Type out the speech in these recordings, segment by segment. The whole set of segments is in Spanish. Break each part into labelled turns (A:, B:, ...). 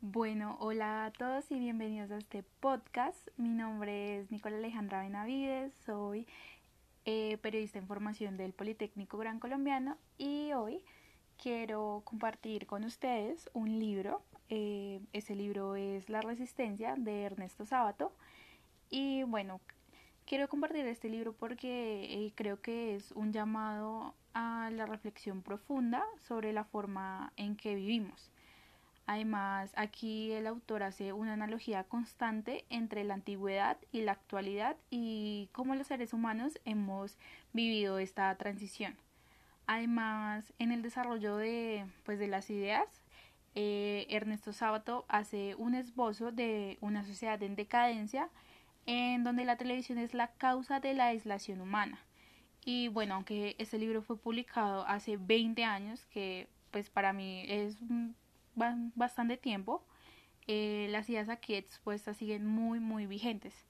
A: Bueno, hola a todos y bienvenidos a este podcast. Mi nombre es Nicola Alejandra Benavides, soy eh, periodista en formación del Politécnico Gran Colombiano y hoy quiero compartir con ustedes un libro. Eh, ese libro es La Resistencia de Ernesto Sábato y bueno, quiero compartir este libro porque eh, creo que es un llamado a la reflexión profunda sobre la forma en que vivimos. Además, aquí el autor hace una analogía constante entre la antigüedad y la actualidad y cómo los seres humanos hemos vivido esta transición. Además, en el desarrollo de, pues, de las ideas, eh, Ernesto Sábato hace un esbozo de una sociedad en decadencia en donde la televisión es la causa de la aislación humana. Y bueno, aunque este libro fue publicado hace 20 años, que pues para mí es bastante tiempo, eh, las ideas aquí expuestas siguen muy, muy vigentes.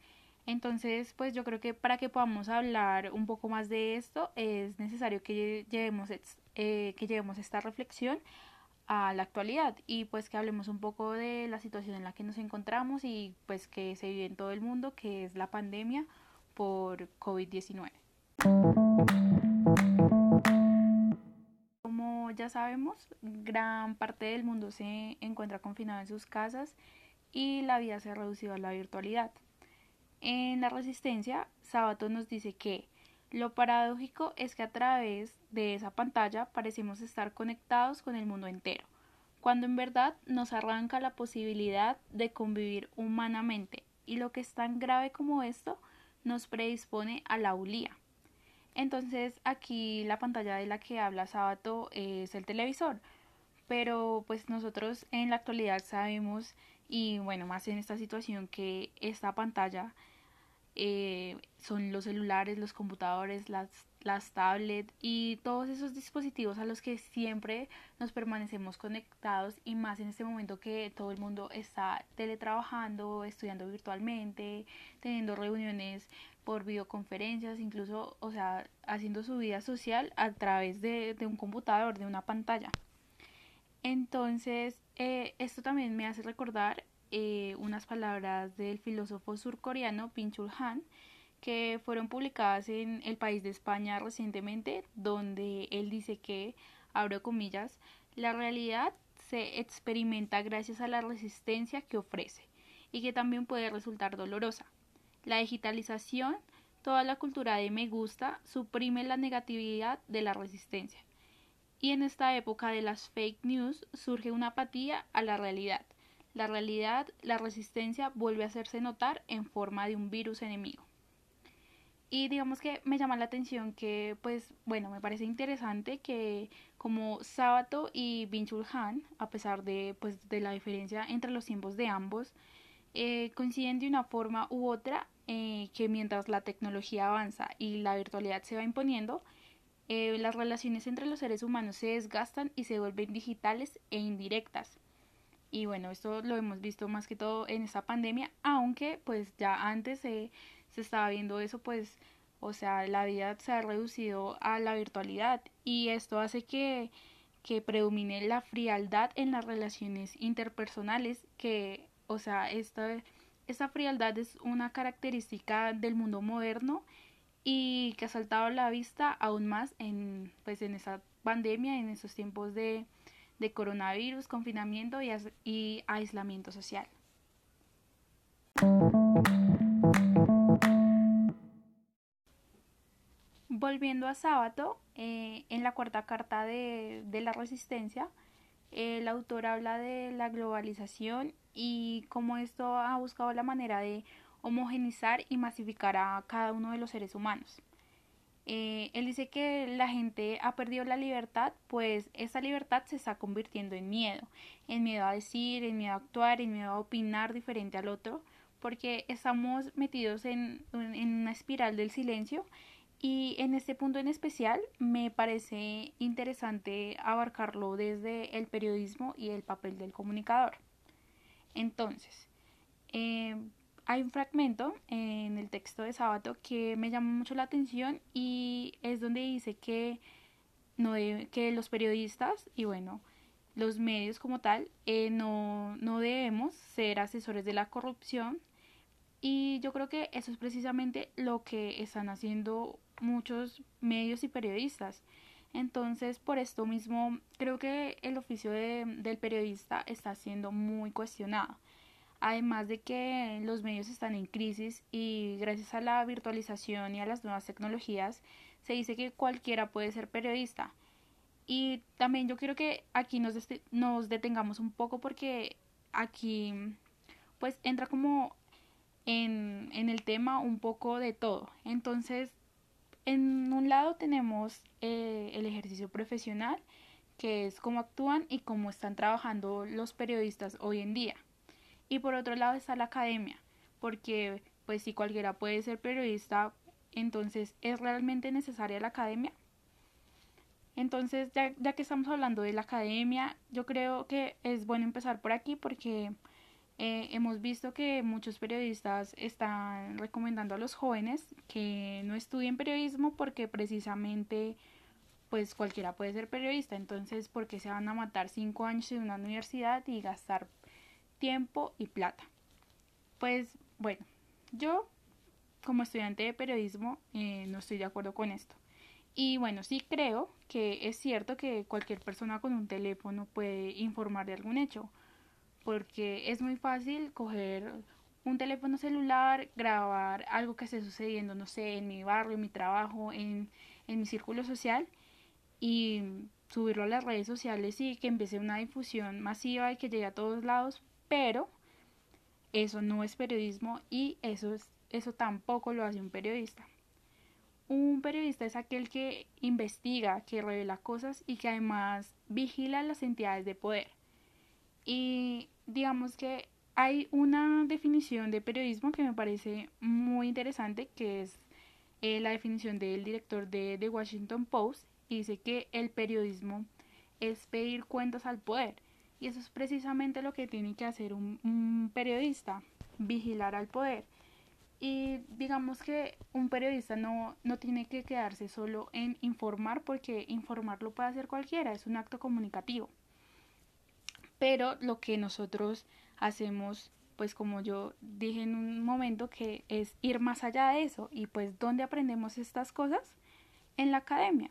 A: Entonces, pues yo creo que para que podamos hablar un poco más de esto es necesario que llevemos, eh, que llevemos esta reflexión a la actualidad y pues que hablemos un poco de la situación en la que nos encontramos y pues que se vive en todo el mundo, que es la pandemia por COVID-19. Como ya sabemos, gran parte del mundo se encuentra confinado en sus casas y la vida se ha reducido a la virtualidad. En la resistencia, Sábato nos dice que lo paradójico es que a través de esa pantalla parecemos estar conectados con el mundo entero, cuando en verdad nos arranca la posibilidad de convivir humanamente y lo que es tan grave como esto nos predispone a la ulía. Entonces aquí la pantalla de la que habla Sábato es el televisor, pero pues nosotros en la actualidad sabemos y bueno, más en esta situación que esta pantalla eh, son los celulares, los computadores, las, las tablets y todos esos dispositivos a los que siempre nos permanecemos conectados y más en este momento que todo el mundo está teletrabajando, estudiando virtualmente, teniendo reuniones por videoconferencias, incluso, o sea, haciendo su vida social a través de, de un computador, de una pantalla. Entonces, eh, esto también me hace recordar eh, unas palabras del filósofo surcoreano Pinchul Han que fueron publicadas en el país de España recientemente, donde él dice que, abro comillas, la realidad se experimenta gracias a la resistencia que ofrece y que también puede resultar dolorosa. La digitalización, toda la cultura de me gusta, suprime la negatividad de la resistencia. Y en esta época de las fake news surge una apatía a la realidad la realidad, la resistencia vuelve a hacerse notar en forma de un virus enemigo. Y digamos que me llama la atención que, pues, bueno, me parece interesante que como Sábato y Binchul Han, a pesar de, pues, de la diferencia entre los tiempos de ambos, eh, coinciden de una forma u otra eh, que mientras la tecnología avanza y la virtualidad se va imponiendo, eh, las relaciones entre los seres humanos se desgastan y se vuelven digitales e indirectas. Y bueno, esto lo hemos visto más que todo en esta pandemia, aunque pues ya antes se, se estaba viendo eso, pues, o sea, la vida se ha reducido a la virtualidad y esto hace que, que predomine la frialdad en las relaciones interpersonales, que, o sea, esta, esta frialdad es una característica del mundo moderno y que ha saltado a la vista aún más en, pues, en esta pandemia, en estos tiempos de, de coronavirus, confinamiento y, aislamiento social. Volviendo a Sábato, eh, en la cuarta carta de, la resistencia, el autor habla de la globalización y cómo esto ha buscado la manera de homogenizar y masificar a cada uno de los seres humanos. Eh, él dice que la gente ha perdido la libertad, pues esa libertad se está convirtiendo en miedo, en miedo a decir, en miedo a actuar, en miedo a opinar diferente al otro, porque estamos metidos en, en una espiral del silencio y en este punto en especial me parece interesante abarcarlo desde el periodismo y el papel del comunicador. Entonces, eh, hay un fragmento en el texto de Sábato que me llama mucho la atención y es donde dice que, no que los periodistas y bueno, los medios como tal eh, no, no debemos ser asesores de la corrupción y yo creo que eso es precisamente lo que están haciendo muchos medios y periodistas. Entonces, por esto mismo, creo que el oficio de, del periodista está siendo muy cuestionado. Además de que los medios están en crisis y gracias a la virtualización y a las nuevas tecnologías, se dice que cualquiera puede ser periodista. Y también yo quiero que aquí nos, detengamos un poco porque aquí pues entra como en, en el tema un poco de todo. Entonces, en un lado tenemos eh, el ejercicio profesional, que es cómo actúan y cómo están trabajando los periodistas hoy en día. Y por otro lado está la academia, porque pues si cualquiera puede ser periodista, entonces ¿es realmente necesaria la academia? Entonces, ya, ya que estamos hablando de la academia, yo creo que es bueno empezar por aquí porque eh, hemos visto que muchos periodistas están recomendando a los jóvenes que no estudien periodismo porque precisamente pues cualquiera puede ser periodista, entonces ¿por qué se van a matar cinco años en una universidad y gastar tiempo y plata? Pues bueno, yo como estudiante de periodismo eh, no estoy de acuerdo con esto. Y bueno, sí creo que es cierto que cualquier persona con un teléfono puede informar de algún hecho, porque es muy fácil coger un teléfono celular, grabar algo que esté sucediendo, no sé, en mi barrio, en mi trabajo, en, en mi círculo social y subirlo a las redes sociales y que empiece una difusión masiva y que llegue a todos lados, pero eso no es periodismo y eso, es, eso tampoco lo hace un periodista. Un periodista es aquel que investiga, que revela cosas y que además vigila las entidades de poder. Y digamos que hay una definición de periodismo que me parece muy interesante, que es eh, la definición del director de The Washington Post, y dice que el periodismo es pedir cuentas al poder. Y eso es precisamente lo que tiene que hacer un, periodista, vigilar al poder. Y digamos que un periodista no, no tiene que quedarse solo en informar, porque informar lo puede hacer cualquiera, es un acto comunicativo pero lo que nosotros hacemos pues como yo dije en un momento que es ir más allá de eso y pues ¿dónde aprendemos estas cosas? En la academia.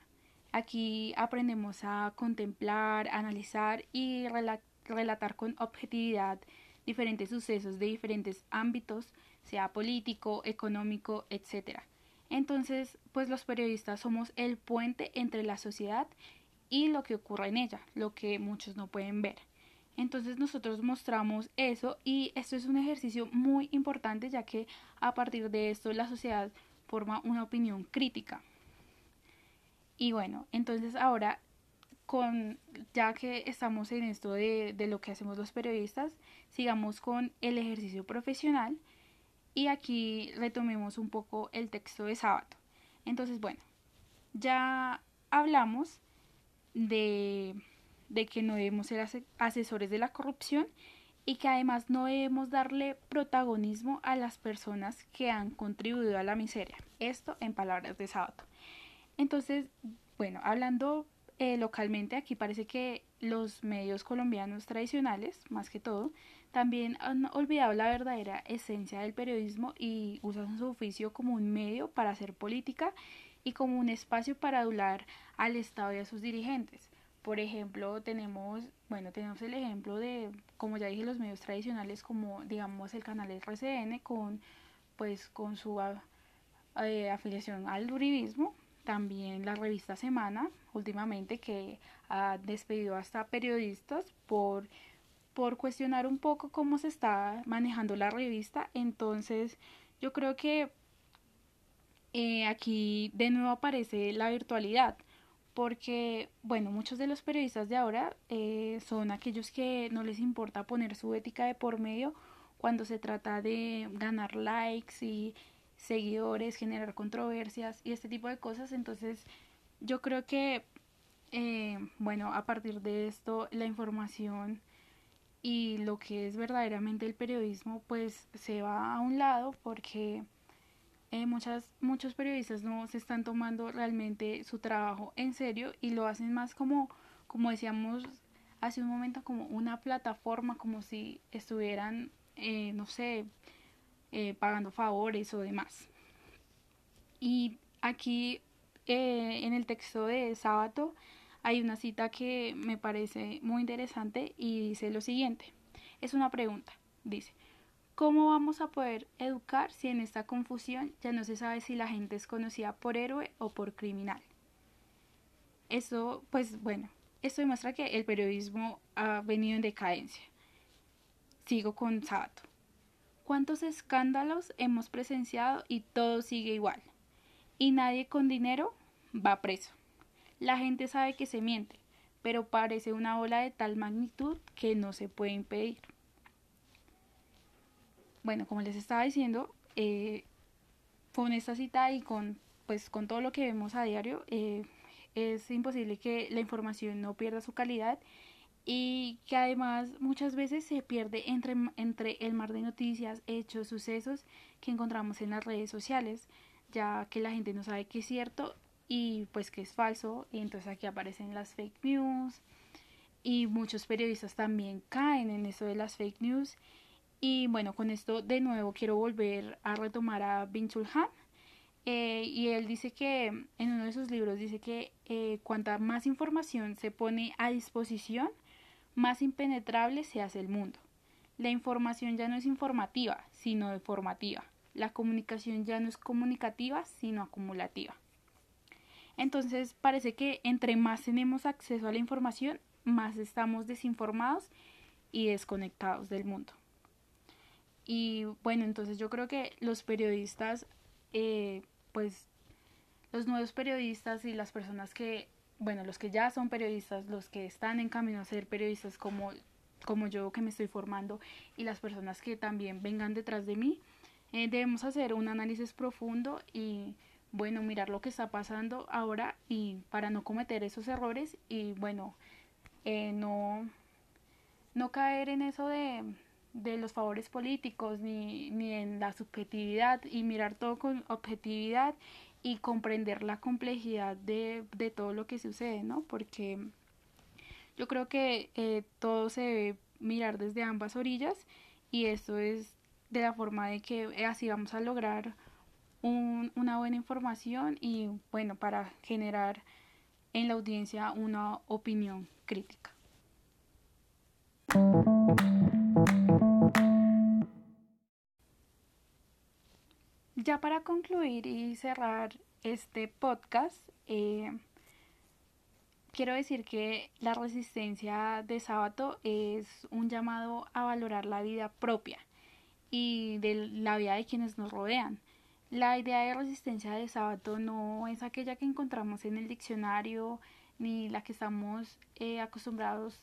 A: Aquí aprendemos a contemplar, analizar y relatar con objetividad diferentes sucesos de diferentes ámbitos, sea político, económico, etc. Entonces, pues los periodistas somos el puente entre la sociedad y lo que ocurre en ella, lo que muchos no pueden ver. Entonces nosotros mostramos eso y esto es un ejercicio muy importante ya que a partir de esto la sociedad forma una opinión crítica. Y bueno, entonces ahora con ya que estamos en esto de, de lo que hacemos los periodistas, sigamos con el ejercicio profesional y aquí retomemos un poco el texto de sábado. Entonces, bueno, ya hablamos de de que no debemos ser asesores de la corrupción y que además no debemos darle protagonismo a las personas que han contribuido a la miseria. Esto en palabras de Sábado. Entonces, bueno, hablando eh, localmente, aquí parece que los medios colombianos tradicionales, más que todo, también han olvidado la verdadera esencia del periodismo y usan su oficio como un medio para hacer política y como un espacio para adular al Estado y a sus dirigentes. Por ejemplo, tenemos, bueno, tenemos el ejemplo de, como ya dije, los medios tradicionales como, digamos, el canal RCN con, pues, con su eh, afiliación al uribismo. También la revista Semana, últimamente, que ha despedido hasta periodistas por, por cuestionar un poco cómo se está manejando la revista. Entonces, yo creo que eh, aquí de nuevo aparece la virtualidad porque, bueno, muchos de los periodistas de ahora eh, son aquellos que no les importa poner su ética de por medio cuando se trata de ganar likes y seguidores, generar controversias y este tipo de cosas. Entonces, yo creo que, eh, bueno, a partir de esto, la información y lo que es verdaderamente el periodismo pues se va a un lado porque eh, muchas, muchos periodistas no se están tomando realmente su trabajo en serio y lo hacen más como, como decíamos hace un momento, como una plataforma, como si estuvieran, eh, no sé, eh, pagando favores o demás. Y aquí en el texto de sábado hay una cita que me parece muy interesante y dice lo siguiente. Es una pregunta. Dice, ¿cómo vamos a poder educar si en esta confusión ya no se sabe si la gente es conocida por héroe o por criminal? Eso, pues bueno, esto demuestra que el periodismo ha venido en decadencia. Sigo con Sabato. ¿Cuántos escándalos hemos presenciado y todo sigue igual? Y nadie con dinero va preso. La gente sabe que se miente, pero parece una ola de tal magnitud que no se puede impedir. Bueno, como les estaba diciendo, eh, con esta cita y con, pues, con todo lo que vemos a diario, eh, es imposible que la información no pierda su calidad y que además muchas veces se pierde entre, entre el mar de noticias, hechos, sucesos que encontramos en las redes sociales, ya que la gente no sabe qué es cierto y pues que es falso y entonces aquí aparecen las fake news y muchos periodistas también caen en eso de las fake news. Y bueno con esto de nuevo quiero volver a retomar a Binchul Han eh, y él dice que en uno de sus libros dice que eh, cuanta más información se pone a disposición más impenetrable se hace el mundo. La información ya no es informativa sino deformativa. La comunicación ya no es comunicativa sino acumulativa. Entonces parece que entre más tenemos acceso a la información, más estamos desinformados y desconectados del mundo. Y bueno, entonces yo creo que los periodistas, eh, pues los nuevos periodistas y las personas que, bueno, los que ya son periodistas, los que están en camino a ser periodistas como, como yo que me estoy formando y las personas que también vengan detrás de mí, eh, debemos hacer un análisis profundo y bueno, mirar lo que está pasando ahora y para no cometer esos errores y bueno, eh, no, no caer en eso de, de los favores políticos ni, ni en la subjetividad y mirar todo con objetividad y comprender la complejidad de, de todo lo que sucede, ¿no? Porque yo creo que eh, todo se debe mirar desde ambas orillas y esto es de la forma de que así vamos a lograr una buena información y bueno, para generar en la audiencia una opinión crítica. Ya para concluir y cerrar este podcast, eh, quiero decir que la resistencia de sábado es un llamado a valorar la vida propia y de la vida de quienes nos rodean. La idea de resistencia de sábado no es aquella que encontramos en el diccionario ni la que estamos eh, acostumbrados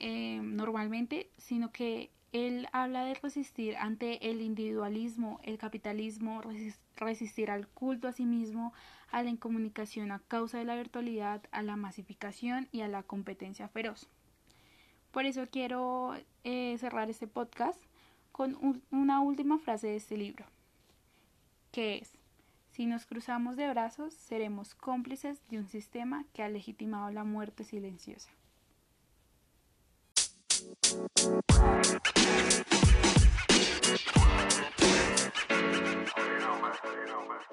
A: eh, normalmente, sino que él habla de resistir ante el individualismo, el capitalismo, resistir al culto a sí mismo, a la incomunicación a causa de la virtualidad, a la masificación y a la competencia feroz. Por eso quiero eh, cerrar este podcast con una última frase de este libro que es, si nos cruzamos de brazos, seremos cómplices de un sistema que ha legitimado la muerte silenciosa. más.